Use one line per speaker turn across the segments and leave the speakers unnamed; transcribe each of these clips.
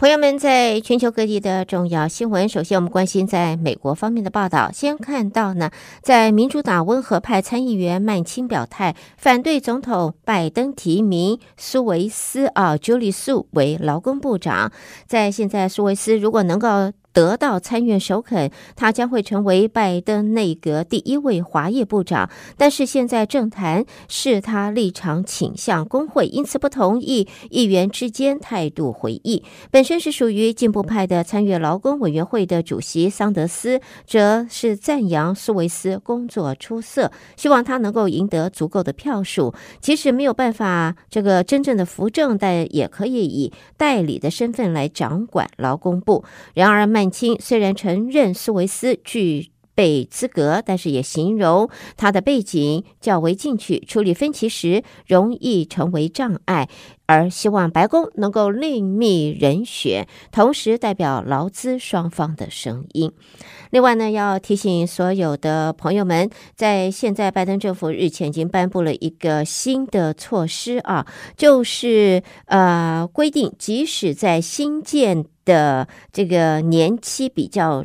朋友们，在全球各地的重要新闻，首先我们关心在美国方面的报道。先看到呢，在民主党温和派参议员曼青表态反对总统拜登提名苏维斯啊朱莉素为劳工部长。在现在，苏维斯如果能够得到参院首肯，他将会成为拜登内阁第一位华裔部长。但是现在政坛是他立场倾向工会，因此不同意议员之间态度回忆。本身是属于进步派的参院劳工委员会的主席桑德斯，则是赞扬苏维斯工作出色，希望他能够赢得足够的票数。即使没有办法这个真正的扶正，但也可以以代理的身份来掌管劳工部。然而。曼青虽然承认苏维斯具被资格，但是也形容他的背景较为进取，处理分歧时容易成为障碍，而希望白宫能够另觅人选，同时代表劳资双方的声音。另外呢，要提醒所有的朋友们，在现在拜登政府日前已经颁布了一个新的措施啊，就是呃规定，即使在新建的这个年期比较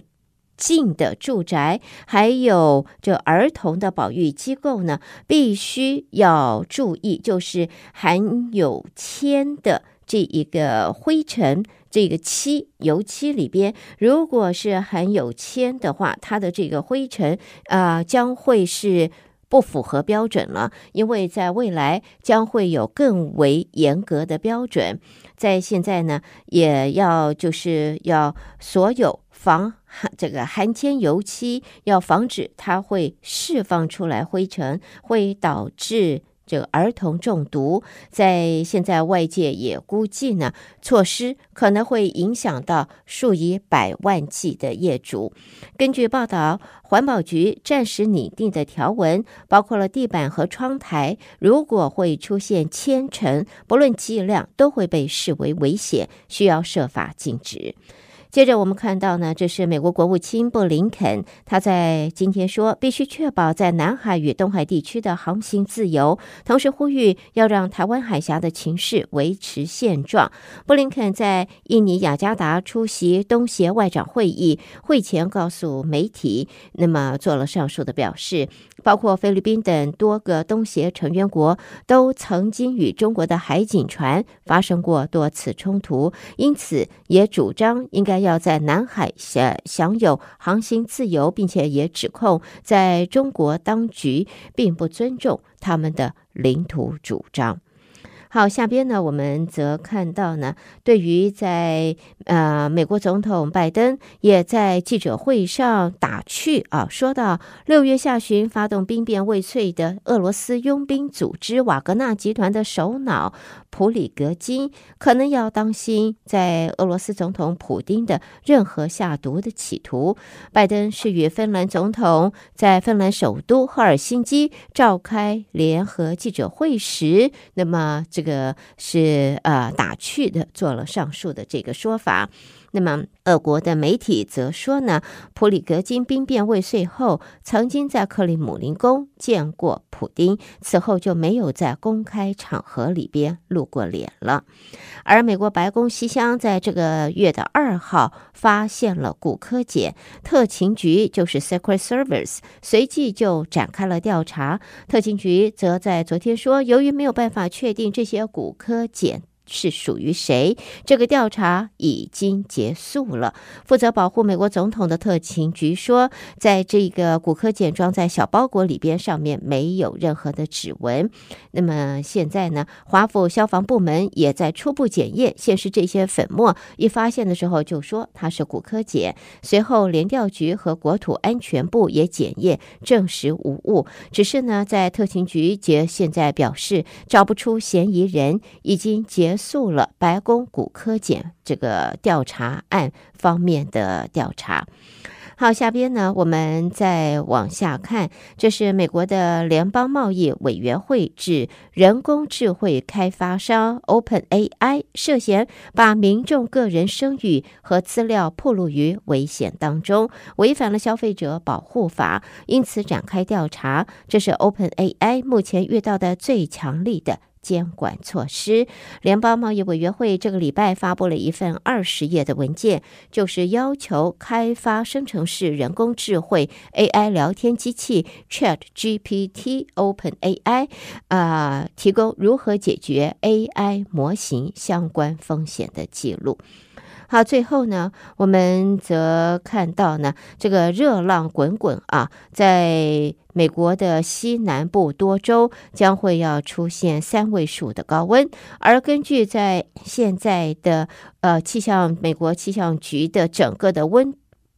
近的住宅，还有这儿童的保育机构呢，必须要注意，就是含有铅的这一个灰尘，这个漆油漆里边，如果是含有铅的话，它的这个灰尘啊、将会是。不符合标准了，因为在未来将会有更为严格的标准。在现在呢，也要就是要所有防这个含铅油漆，要防止它会释放出来灰尘，会导致。这个儿童中毒，在现在外界也估计呢，措施可能会影响到数以百万计的业主。根据报道，环保局暂时拟定的条文包括了地板和窗台，如果会出现铅尘，不论剂量，都会被视为危险，需要设法禁止。接着我们看到呢，这是美国国务卿布林肯，他在今天说，必须确保在南海与东海地区的航行自由，同时呼吁要让台湾海峡的情势维持现状。布林肯在印尼雅加达出席东协外长会议，会前告诉媒体，那么做了上述的表示，包括菲律宾等多个东协成员国都曾经与中国的海警船发生过多次冲突，因此也主张应该。要在南海享享有航行自由，并且也指控在中国当局并不尊重他们的领土主张。好，下边呢，我们则看到呢，对于在呃美国总统拜登也在记者会上打趣啊，说到六月下旬发动兵变未遂的俄罗斯佣兵组织瓦格纳集团的首脑普里格金，可能要当心在俄罗斯总统普丁的任何下毒的企图。拜登是与芬兰总统在芬兰首都赫尔辛基召开联合记者会时，那么这个。这个是呃打趣的，做了上述的这个说法。那么，俄国的媒体则说呢，普里格金兵变未遂后，曾经在克里姆林宫见过普丁，此后就没有在公开场合里边露过脸了。而美国白宫西厢在这个月的二号发现了骨科碱，特勤局就是 Secret Service，随即就展开了调查。特勤局则在昨天说，由于没有办法确定这些骨科碱。是属于谁？这个调查已经结束了。负责保护美国总统的特勤局说，在这个骨科检装在小包裹里边，上面没有任何的指纹。那么现在呢，华府消防部门也在初步检验，现时这些粉末一发现的时候就说它是骨科检。随后联调局和国土安全部也检验，证实无误。只是呢，在特勤局结现在表示找不出嫌疑人，已经结。结束了白宫骨科检这个调查案方面的调查。好，下边呢，我们再往下看，这是美国的联邦贸易委员会指人工智慧开发商 OpenAI 涉嫌把民众个人声誉和资料暴露于危险当中，违反了消费者保护法，因此展开调查。这是 OpenAI 目前遇到的最强力的。监管措施。联邦贸易委员会这个礼拜发布了一份二十页的文件，就是要求开发生成式人工智慧 AI 聊天机器 ChatGPT OpenAI 啊、呃，提供如何解决 AI 模型相关风险的记录。好，最后呢，我们则看到呢，这个热浪滚滚啊，在美国的西南部多州将会要出现三位数的高温，而根据在现在的呃气象，美国气象局的整个的温。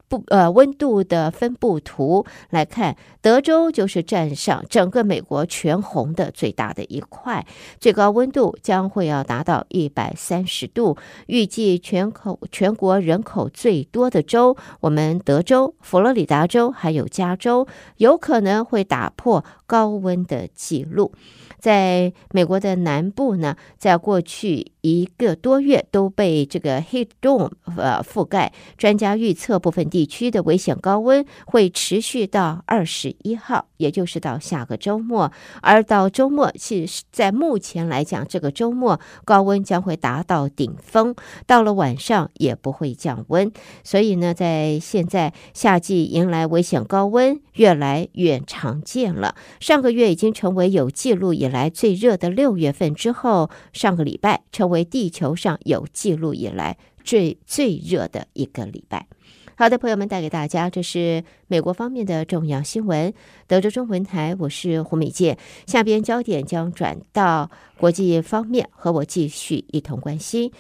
不，呃，温度的分布图来看，德州就是占上整个美国全红的最大的一块，最高温度将会要达到一百三十度。预计全口全国人口最多的州，我们德州、佛罗里达州还有加州，有可能会打破高温的记录。在美国的南部呢，在过去一个多月都被这个 heat dome 呃覆盖。专家预测部分地区的危险高温会持续到二十一号，也就是到下个周末。而到周末，其在目前来讲，这个周末高温将会达到顶峰，到了晚上也不会降温。所以呢，在现在夏季迎来危险高温越来越常见了。上个月已经成为有记录以来最热的六月份之后，上个礼拜成为为地球上有记录以来最最热的一个礼拜。好的，朋友们，带给大家这是美国方面的重要新闻。德州中文台，我是胡美健。下边焦点将转到国际方面，和我继续一同关心。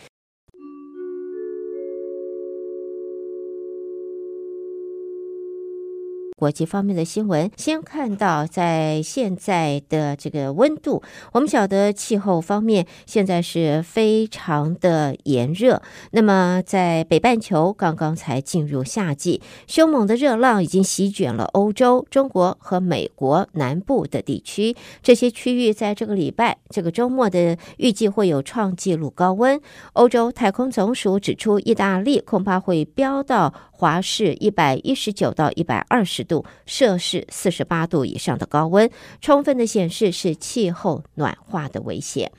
国际方面的新闻，先看到在现在的这个温度，我们晓得气候方面现在是非常的炎热。那么在北半球刚刚才进入夏季，凶猛的热浪已经席卷了欧洲、中国和美国南部的地区。这些区域在这个礼拜、这个周末的预计会有创纪录高温。欧洲太空总署指出，意大利恐怕会飙到华氏一百一十九到一百二十度，摄氏四十八度以上的高温，充分的显示是气候暖化的威胁。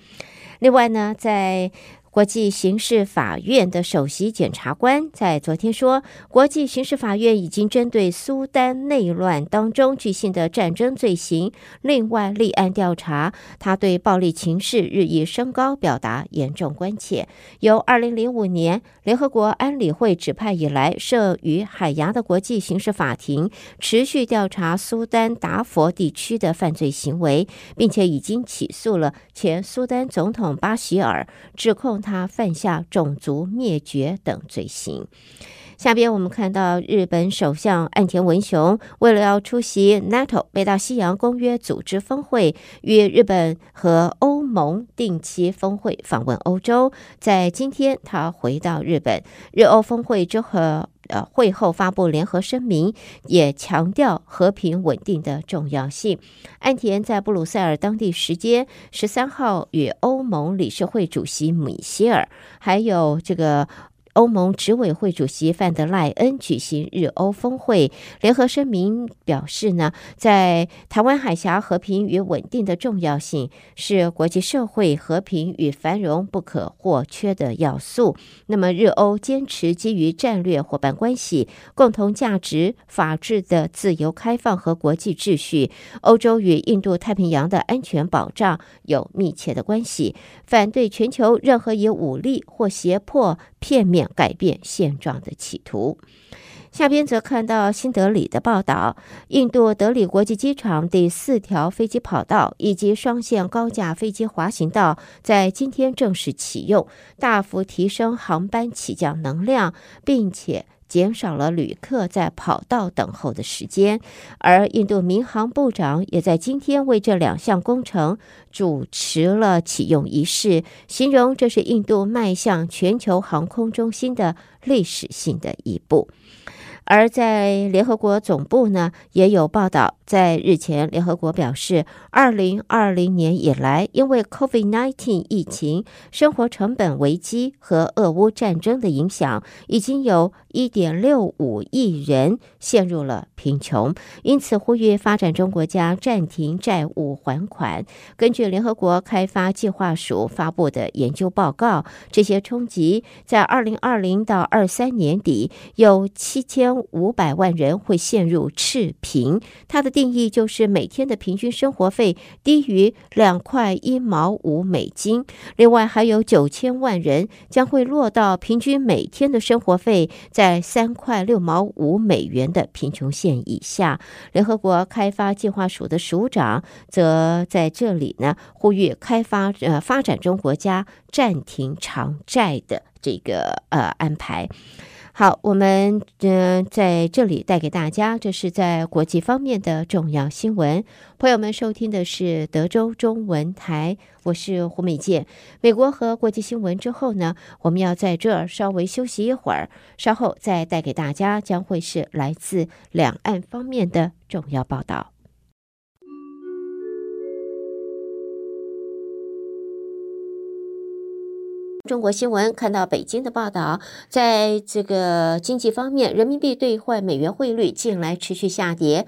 另外呢，在国际刑事法院的首席检察官在昨天说，国际刑事法院已经针对苏丹内乱当中举行的战争罪行，另外立案调查。他对暴力情势日益升高表达严重关切。由二零零五年联合国安理会指派以来，设于海牙的国际刑事法庭持续调查苏丹达佛地区的犯罪行为，并且已经起诉了前苏丹总统巴希尔，指控。他犯下种族灭绝等罪行。下边我们看到日本首相岸田文雄为了要出席 NATO 北大西洋公约组织峰会，与日本和欧盟定期峰会访问欧洲。在今天，他回到日本，日欧峰会之后。呃，会后发布联合声明，也强调和平稳定的重要性。岸田在布鲁塞尔当地时间十三号与欧盟理事会主席米歇尔，还有这个。欧盟执委会主席范德赖恩举行日欧峰会，联合声明表示呢，在台湾海峡和平与稳定的重要性是国际社会和平与繁荣不可或缺的要素。那么，日欧坚持基于战略伙伴关系、共同价值、法治的自由开放和国际秩序，欧洲与印度太平洋的安全保障有密切的关系，反对全球任何以武力或胁迫片面。改变现状的企图。下边则看到新德里的报道：印度德里国际机场第四条飞机跑道以及双线高架飞机滑行道在今天正式启用，大幅提升航班起降能量，并且。减少了旅客在跑道等候的时间，而印度民航部长也在今天为这两项工程主持了启用仪式，形容这是印度迈向全球航空中心的历史性的一步。而在联合国总部呢，也有报道，在日前，联合国表示，二零二零年以来，因为 COVID-19 疫情、生活成本危机和俄乌战争的影响，已经有一点六五亿人陷入了贫穷。因此，呼吁发展中国家暂停债务还款。根据联合国开发计划署发布的研究报告，这些冲击在二零二零到二三年底，有七千五百万人会陷入赤贫。它的定义就是每天的平均生活费低于两块一毛五美金，另外还有九千万人将会落到平均每天的生活费在三块六毛五美元的贫穷线以下。联合国开发计划署的署长则在这里呢呼吁开发呃发展中国家暂停偿债的这个呃安排。好，我们嗯、在这里带给大家，这是在国际方面的重要新闻。朋友们收听的是德州中文台，我是胡美健。美国和国际新闻之后呢，我们要在这儿稍微休息一会儿，稍后再带给大家将会是来自两岸方面的重要报道。中国新闻看到北京的报道，在这个经济方面，人民币兑换美元汇率近来持续下跌。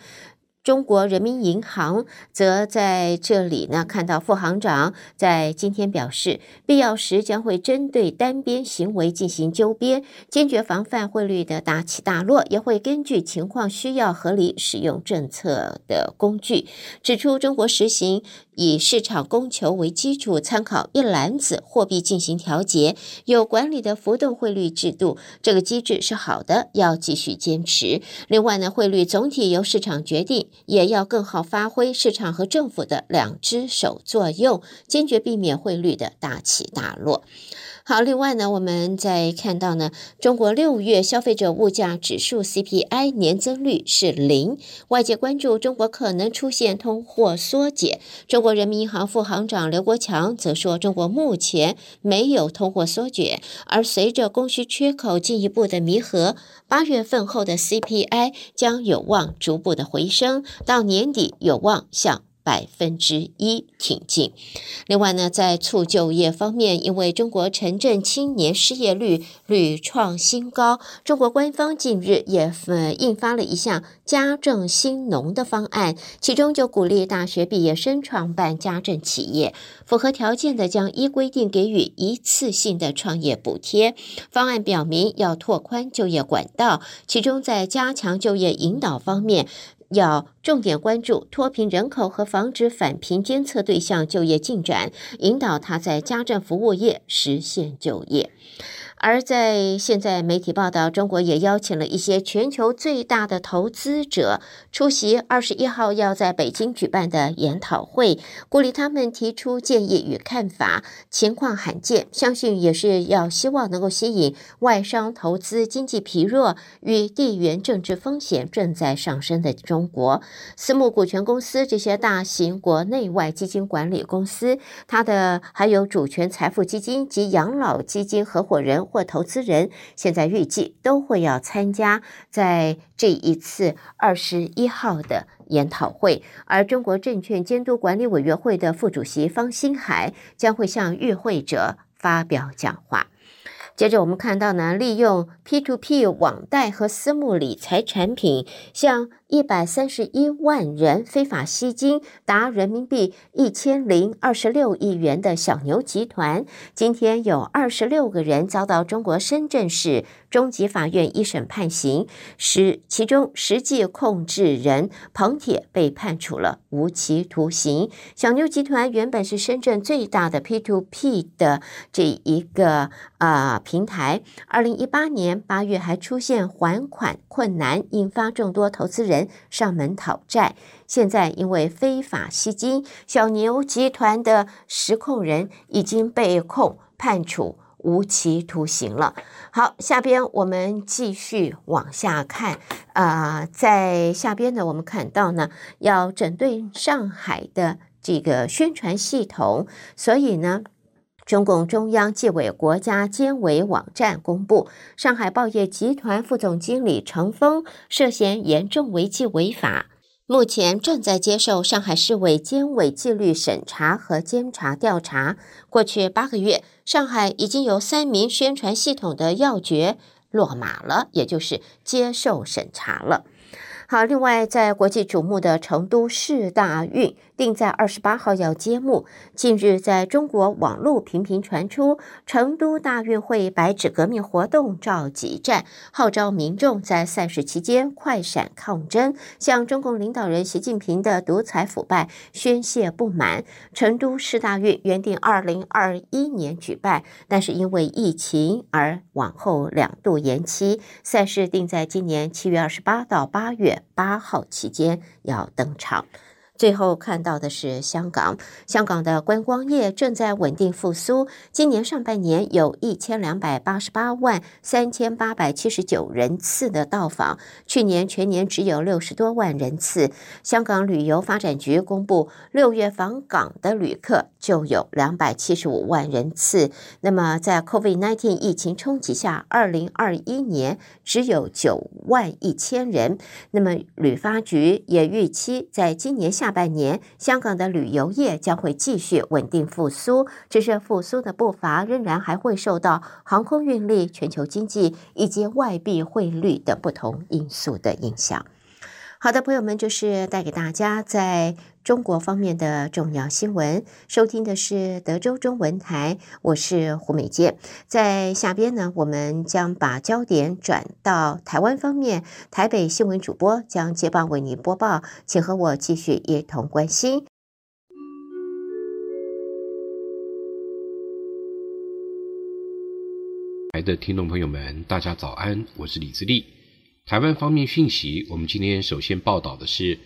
中国人民银行则在这里呢，看到副行长在今天表示，必要时将会针对单边行为进行纠编，坚决防范汇率的大起大落，也会根据情况需要合理使用政策的工具。指出中国实行以市场供求为基础，参考一篮子货币进行调节，有管理的浮动汇率制度，这个机制是好的，要继续坚持。另外呢，汇率总体由市场决定。也要更好发挥市场和政府的两只手作用，坚决避免汇率的大起大落。好，另外呢，我们再看到呢，中国六月消费者物价指数 CPI 年增率是零，外界关注中国可能出现通货缩减。中国人民银行副行长刘国强则说，中国目前没有通货缩减，而随着供需缺口进一步的弥合，八月份后的 CPI 将有望逐步的回升，到年底有望向。百分之一挺进。另外呢，在促就业方面，因为中国城镇青年失业率屡创新高，中国官方近日也呃印发了一项家政新农的方案，其中就鼓励大学毕业生创办家政企业，符合条件的将依规定给予一次性的创业补贴。方案表明要拓宽就业管道，其中在加强就业引导方面。要重点关注脱贫人口和防止返贫监测对象就业进展，引导他在家政服务业实现就业。而在现在媒体报道，中国也邀请了一些全球最大的投资者出席二十一号要在北京举办的研讨会，鼓励他们提出建议与看法。情况罕见，相信也是要希望能够吸引外商投资。经济疲弱与地缘政治风险正在上升的中国，私募股权公司这些大型国内外基金管理公司，它的还有主权财富基金及养老基金合伙人。或投资人现在预计都会要参加在这一次二十一号的研讨会，而中国证券监督管理委员会的副主席方星海将会向与会者发表讲话。接着我们看到呢，利用 P2P 网贷和私募理财产品向一百三十一万人非法吸金达人民币一千零二十六亿元的小牛集团，今天有二十六个人遭到中国深圳市中级法院一审判刑，十其中实际控制人彭铁被判处了无期徒刑。小牛集团原本是深圳最大的 P to P 的这一个啊、平台，二零一八年八月还出现还款困难，引发众多投资人。上门讨债，现在因为非法吸金，小牛集团的实控人已经被控判处无期徒刑了。好，下边我们继续往下看啊、在下边呢，我们看到呢，要整顿上海的这个宣传系统，所以呢。中共中央纪委国家监委网站公布，上海报业集团副总经理程峰涉嫌严重违纪违法。目前正在接受上海市委监委纪律审查和监察调查。过去八个月，上海已经有三名宣传系统的要诀落马了，也就是接受审查了。好，另外，在国际瞩目的成都市大运。定在二十八号要揭幕。近日，在中国网络频频传出成都大运会白纸革命活动召集战，号召民众在赛事期间快闪抗争，向中共领导人习近平的独裁腐败宣泄不满。成都市大运原定二零二一年举办，但是因为疫情而往后两度延期，赛事定在今年七月二十八到八月八号期间要登场。最后看到的是香港，香港的观光业正在稳定复苏。今年上半年有一千两百八十八万三千八百七十九人次的到访，去年全年只有六十多万人次。香港旅游发展局公布，六月访港的旅客就有两百七十五万人次。那么在 COVID-19 疫情冲击下，二零二一年只有九万一千人。那么旅发局也预期在今年下。下半年，香港的旅游业将会继续稳定复苏，只是复苏的步伐仍然还会受到航空运力、全球经济以及外币汇率等不同因素的影响。好的，朋友们，就是带给大家在中国方面的重要新闻。收听的是德州中文台，我是胡美健。在下边呢，我们将把焦点转到台湾方面，台北新闻主播将接棒为您播报，请和我继续一同关心。
来的听众朋友们，大家早安，我是李自立。台湾方面讯息，我们今天首先报道的是，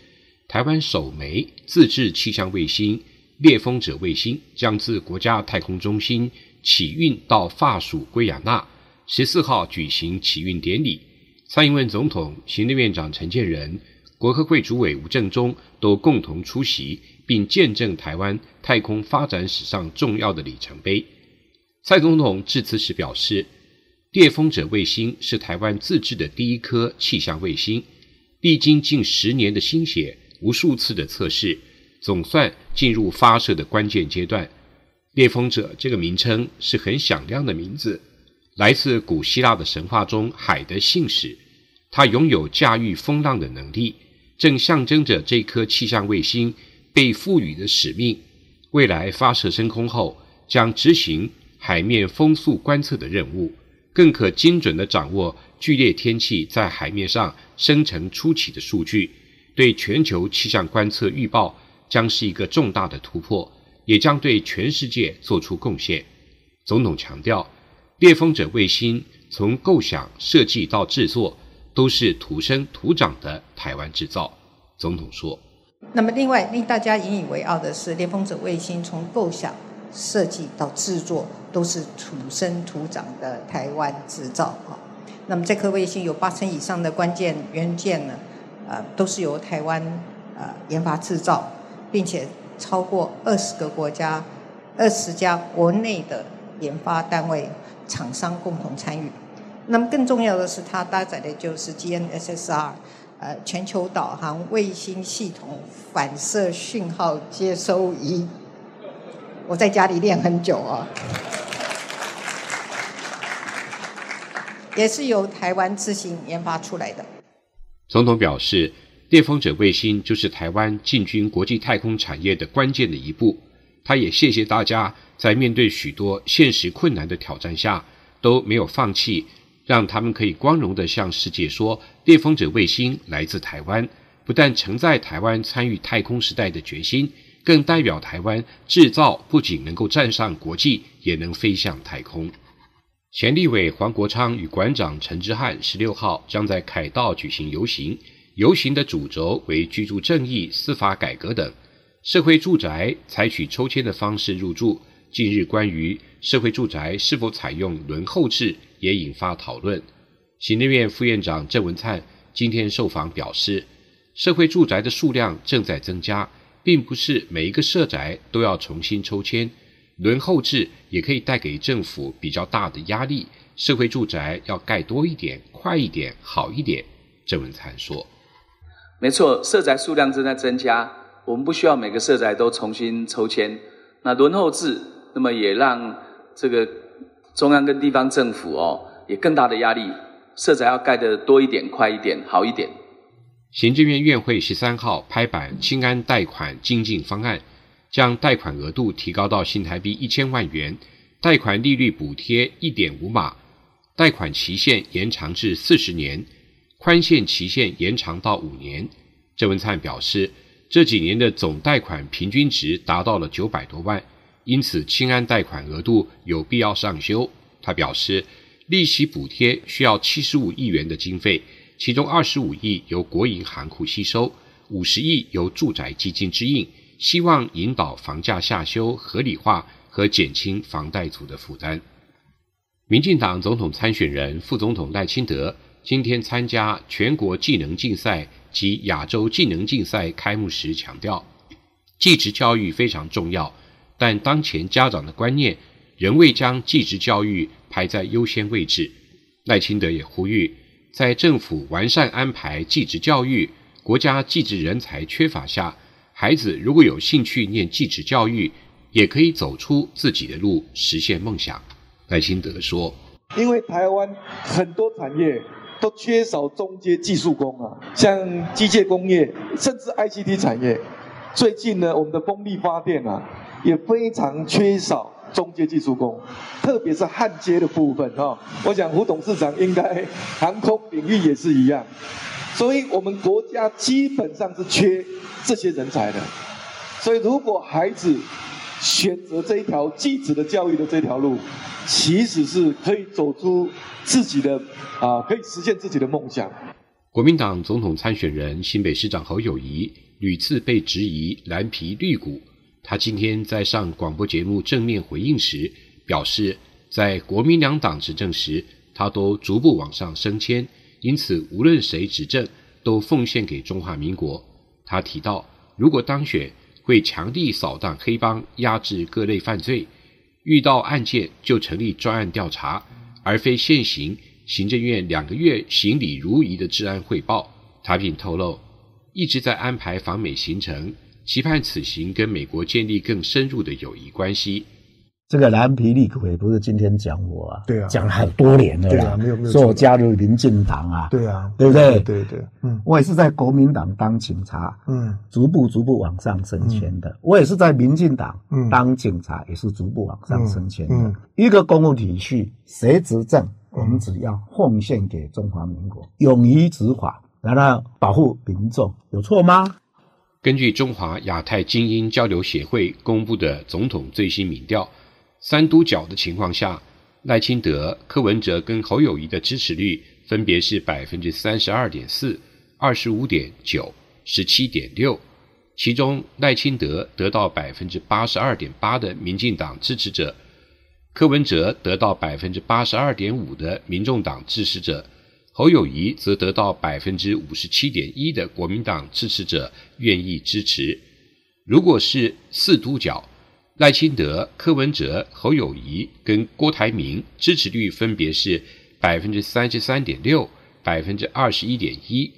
台湾首枚自制气象卫星“猎风者”卫星将自国家太空中心启运到法属圭亚那，十四号举行启运典礼。蔡英文总统、行政院长陈建仁、国科会主委吴政忠都共同出席，并见证台湾太空发展史上重要的里程碑。蔡总统致辞时表示。猎风者卫星是台湾自制的第一颗气象卫星，历经近十年的心血、无数次的测试，总算进入发射的关键阶段。猎风者这个名称是很响亮的名字，来自古希腊的神话中海的信使，它拥有驾驭风浪的能力，正象征着这颗气象卫星被赋予的使命。未来发射升空后，将执行海面风速观测的任务。更可精准地掌握剧烈天气在海面上生成初期的数据，对全球气象观测预报将是一个重大的突破，也将对全世界做出贡献。总统强调，猎风者卫星从构想、设计到制作，都是土生土长的台湾制造。总统说：“
那么，另外令大家引以为傲的是，猎风者卫星从构想。”设计到制作都是土生土长的台湾制造啊。那么这颗卫星有八成以上的关键元件呢，呃，都是由台湾呃研发制造，并且超过二十个国家、二十家国内的研发单位厂商共同参与。那么更重要的是，它搭载的就是 GNSSR，呃，全球导航卫星系统反射讯号接收仪。我在家里练很久啊，也是由台湾自行研发出来的。
总统表示，猎风者卫星就是台湾进军国际太空产业的关键的一步。他也谢谢大家在面对许多现实困难的挑战下都没有放弃，让他们可以光荣地向世界说，猎风者卫星来自台湾，不但承载台湾参与太空时代的决心。更代表台湾制造不仅能够站上国际，也能飞向太空。前立委黄国昌与馆长陈之汉十六号将在凯道举行游行，游行的主轴为居住正义、司法改革等。社会住宅采取抽签的方式入住，近日关于社会住宅是否采用轮候制也引发讨论。行政院副院长郑文灿今天受访表示，社会住宅的数量正在增加。并不是每一个社宅都要重新抽签，轮候制也可以带给政府比较大的压力。社会住宅要盖多一点、快一点、好一点。郑文灿说：“
没错，社宅数量正在增加，我们不需要每个社宅都重新抽签。那轮候制，那么也让这个中央跟地方政府哦，也更大的压力，社宅要盖得多一点、快一点、好一点。
行政院院会十三号拍板清安贷款精进方案，将贷款额度提高到新台币一千万元，贷款利率补贴一点五码，贷款期限延长至四十年，宽限期限延长到五年。郑文灿表示，这几年的总贷款平均值达到了九百多万，因此清安贷款额度有必要上修。他表示，利息补贴需要七十五亿元的经费，其中二十五亿由国营行库吸收，五十亿由住宅基金支应，希望引导房价下修，合理化和减轻房贷族的负担。民进党总统参选人副总统赖清德今天参加全国技能竞赛。及亚洲技能竞赛开幕时强调，技职教育非常重要，但当前家长的观念仍未将技职教育排在优先位置。赖清德也呼吁，在政府完善安排技职教育、国家技职人才缺乏下，孩子如果有兴趣念技职教育，也可以走出自己的路，实现梦想。赖清德说：“
因为台湾很多产业。”都缺少中阶技术工啊，像机械工业，甚至 ICT 产业。最近呢，我们的风力发电啊，也非常缺少中阶技术工，特别是焊接的部分哈。我想胡董事长应该航空领域也是一样，所以我们国家基本上是缺这些人才的。所以如果孩子选择这一条技职的教育的这条路，其实是可以走出自己的啊，可以实现自己的梦想。
国民党总统参选人新北市长侯友宜屡次被质疑蓝皮绿骨，他今天在上广播节目正面回应时表示，在国民两党执政时，他都逐步往上升迁，因此无论谁执政，都奉献给中华民国。他提到，如果当选，会强力扫荡黑帮，压制各类犯罪。遇到案件就成立专案调查，而非现行行政院两个月行礼如仪的治安汇报。他并透露，一直在安排访美行程，期盼此行跟美国建立更深入的友谊关系。
这个蓝皮绿骨也不是今天讲我啊，
对啊，
讲了很多年了，对啊，没有没有，说我加入民进党啊，
对啊，
对不对？
对对，对，嗯，
我也是在国民党当警察，嗯，逐步逐步往上升迁的。我也是在民进党当警察，也是逐步往上升迁的。一个公共体系，谁执政，我们只要奉献给中华民国，勇于执法，然后保护民众，有错吗？
根据中华亚太精英交流协会公布的总统最新民调。三都角的情况下，赖清德、柯文哲跟侯友谊的支持率分别是百分之三十二点四、二十五点九、十七点六。其中，赖清德得到百分之八十二点八的民进党支持者，柯文哲得到百分之八十二点五的民众党支持者，侯友谊则得到百分之五十七点一的国民党支持者愿意支持。如果是四都角，赖清德、柯文哲、侯友宜跟郭台铭支持率分别是百分之三十三点六、百分之二十一点一，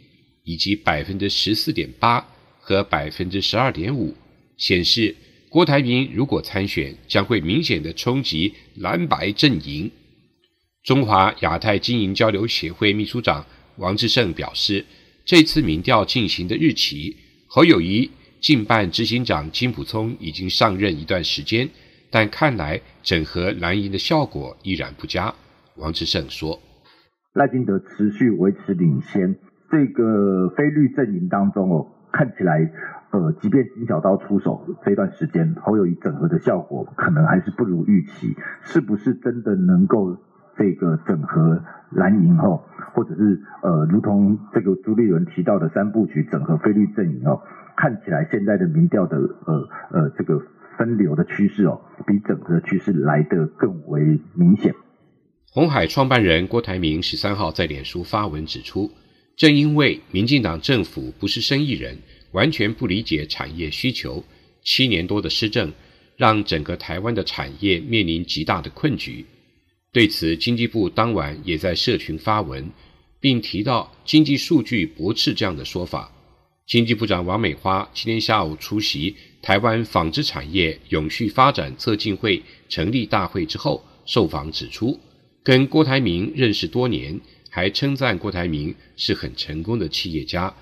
以及百分之十四点八和百分之十二点五，显示郭台铭如果参选，将会明显的冲击蓝白阵营。中华亚太经营交流协会秘书长王志胜表示，这次民调进行的日期，侯友宜。竞办执行长金普聪已经上任一段时间，但看来整合蓝营的效果依然不佳。王志胜说：“
赖金德持续维持领先，这个非绿阵营当中哦，看起来呃，即便金小刀出手这段时间，侯友宜整合的效果可能还是不如预期。是不是真的能够这个整合蓝营后，或者是呃，如同这个朱立伦提到的三部曲整合非绿阵营哦？”看起来现在的民调的呃呃这个分流的趋势哦，比整合趋势来得更为明显。
鸿海创办人郭台铭十三号在脸书发文指出，正因为民进党政府不是生意人，完全不理解产业需求，七年多的施政让整个台湾的产业面临极大的困局。对此，经济部当晚也在社群发文，并提到经济数据驳斥这样的说法。经济部长王美花今天下午出席台湾纺织产业永续发展策进会成立大会之后，受访指出，跟郭台铭认识多年，还称赞郭台铭是很成功的企业家。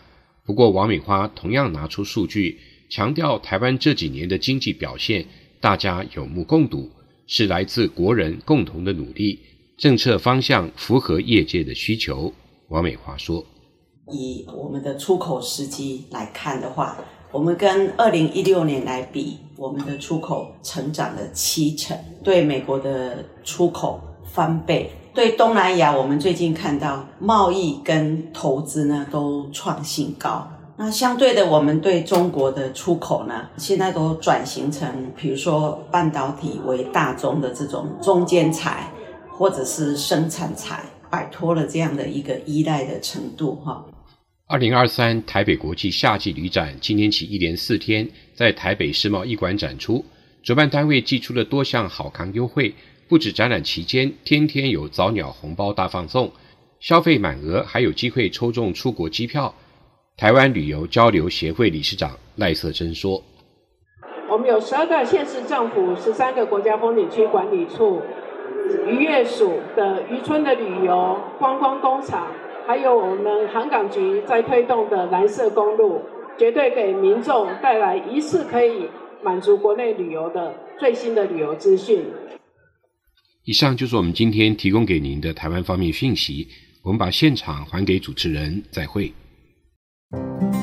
不过，王美花同样拿出数据，强调台湾这几年的经济表现，大家有目共睹，是来自国人共同的努力，政策方向符合业界的需求。王美华说。
以我们的出口时机来看的话，我们跟二零一六年来比，我们的出口成长了七成，对美国的出口翻倍，对东南亚，我们最近看到贸易跟投资呢都创新高。那相对的，我们对中国的出口呢，现在都转型成，比如说半导体为大宗的这种中间材，或者是生产材，摆脱了这样的一个依赖的程度，哈。
二零二三台北国际夏季旅展今天起一连四天在台北世贸一馆展出，主办单位寄出了多项好康优惠，不止展览期间天天有早鸟红包大放送，消费满额还有机会抽中出国机票。台湾旅游交流协会理事长赖瑟珍说：“
我们有十二个县市政府、十三个国家风景区管理处、渔业署的渔村的旅游观光工厂。”还有我们航港局在推动的蓝色公路，绝对给民众带来一次可以满足国内旅游的最新的旅游资讯。
以上就是我们今天提供给您的台湾方面讯息。我们把现场还给主持人，再会。Thank you.